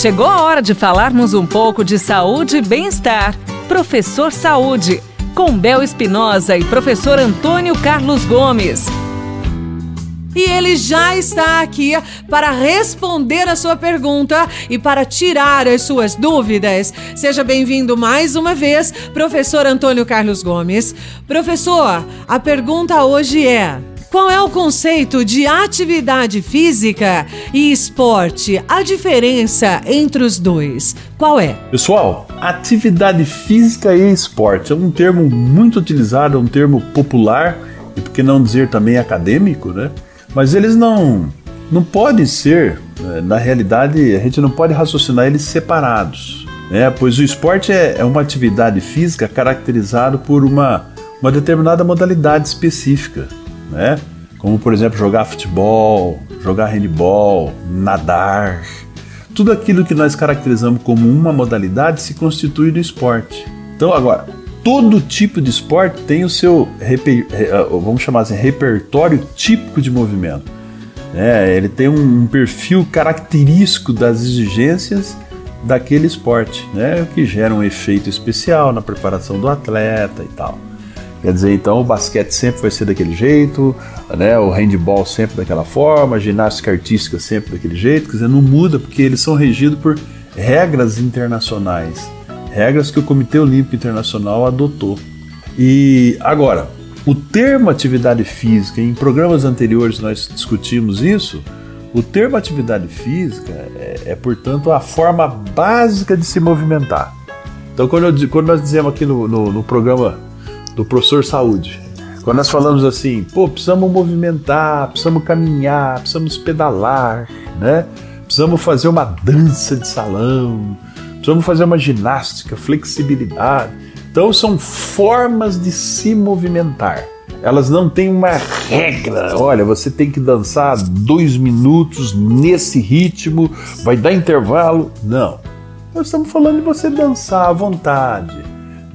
Chegou a hora de falarmos um pouco de saúde e bem-estar. Professor Saúde, com Bel Espinosa e professor Antônio Carlos Gomes. E ele já está aqui para responder a sua pergunta e para tirar as suas dúvidas. Seja bem-vindo mais uma vez, professor Antônio Carlos Gomes. Professor, a pergunta hoje é: qual é o conceito de atividade física e esporte? A diferença entre os dois, qual é? Pessoal, atividade física e esporte é um termo muito utilizado, é um termo popular e por que não dizer também acadêmico, né? Mas eles não não podem ser, né? na realidade, a gente não pode raciocinar eles separados, né? Pois o esporte é, é uma atividade física caracterizada por uma, uma determinada modalidade específica né? Como por exemplo jogar futebol, jogar handball, nadar. Tudo aquilo que nós caracterizamos como uma modalidade se constitui do esporte. Então agora, todo tipo de esporte tem o seu, eh, vamos chamar assim, repertório típico de movimento. É, ele tem um perfil característico das exigências daquele esporte, né, que gera um efeito especial na preparação do atleta e tal. Quer dizer, então o basquete sempre vai ser daquele jeito, né? o handball sempre daquela forma, a ginástica artística sempre daquele jeito, quer dizer, não muda porque eles são regidos por regras internacionais, regras que o Comitê Olímpico Internacional adotou. E agora, o termo atividade física, em programas anteriores nós discutimos isso, o termo atividade física é, é portanto, a forma básica de se movimentar. Então, quando, eu, quando nós dizemos aqui no, no, no programa do professor Saúde. Quando nós falamos assim, pô, precisamos movimentar, precisamos caminhar, precisamos pedalar, né? Precisamos fazer uma dança de salão, precisamos fazer uma ginástica, flexibilidade. Então são formas de se movimentar. Elas não têm uma regra. Olha, você tem que dançar dois minutos nesse ritmo, vai dar intervalo. Não. Nós estamos falando de você dançar à vontade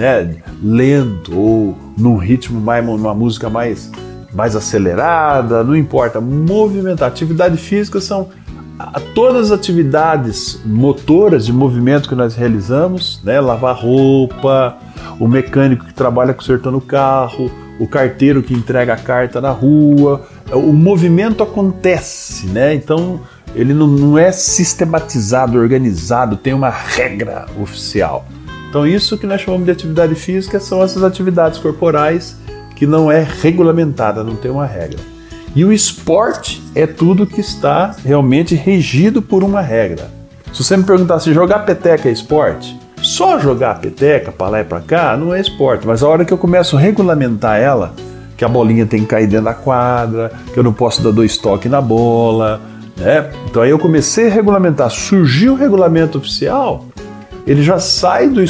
né, lento ou num ritmo mais, numa música mais, mais acelerada, não importa, movimentar. Atividade física são todas as atividades motoras de movimento que nós realizamos, né, lavar roupa, o mecânico que trabalha consertando o carro, o carteiro que entrega a carta na rua, o movimento acontece, né? Então ele não, não é sistematizado, organizado, tem uma regra oficial. Então, isso que nós chamamos de atividade física são essas atividades corporais que não é regulamentada, não tem uma regra. E o esporte é tudo que está realmente regido por uma regra. Se você me perguntar se jogar peteca é esporte, só jogar peteca para lá e para cá não é esporte, mas a hora que eu começo a regulamentar ela, que a bolinha tem que cair dentro da quadra, que eu não posso dar dois toques na bola, né? Então aí eu comecei a regulamentar, surgiu o regulamento oficial, ele já sai do,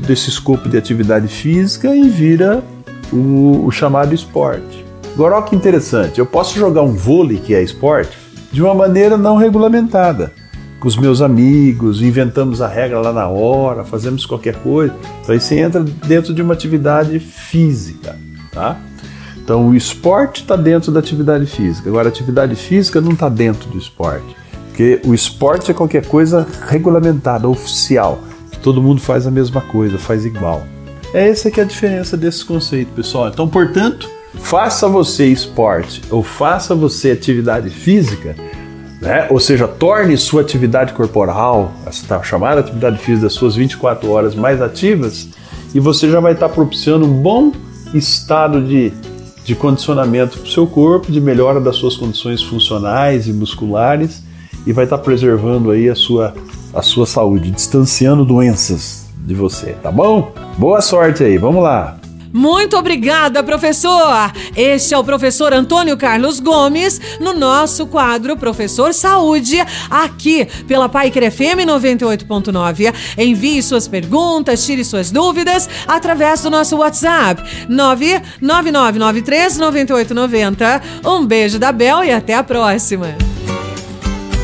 desse escopo de atividade física e vira o, o chamado esporte. Agora, olha que interessante, eu posso jogar um vôlei, que é esporte, de uma maneira não regulamentada. Com os meus amigos, inventamos a regra lá na hora, fazemos qualquer coisa. Então aí você entra dentro de uma atividade física, tá? Então o esporte está dentro da atividade física. Agora a atividade física não está dentro do esporte. Porque o esporte é qualquer coisa regulamentada, oficial todo mundo faz a mesma coisa, faz igual. É essa que é a diferença desse conceito, pessoal. Então, portanto, faça você esporte ou faça você atividade física, né? ou seja, torne sua atividade corporal, essa chamada atividade física das suas 24 horas mais ativas, e você já vai estar propiciando um bom estado de, de condicionamento para o seu corpo, de melhora das suas condições funcionais e musculares, e vai estar preservando aí a sua a sua saúde, distanciando doenças de você, tá bom? Boa sorte aí, vamos lá! Muito obrigada, professor! Este é o professor Antônio Carlos Gomes, no nosso quadro Professor Saúde, aqui pela Paiker FM 98.9. Envie suas perguntas, tire suas dúvidas através do nosso WhatsApp 999939890. Um beijo da Bel e até a próxima!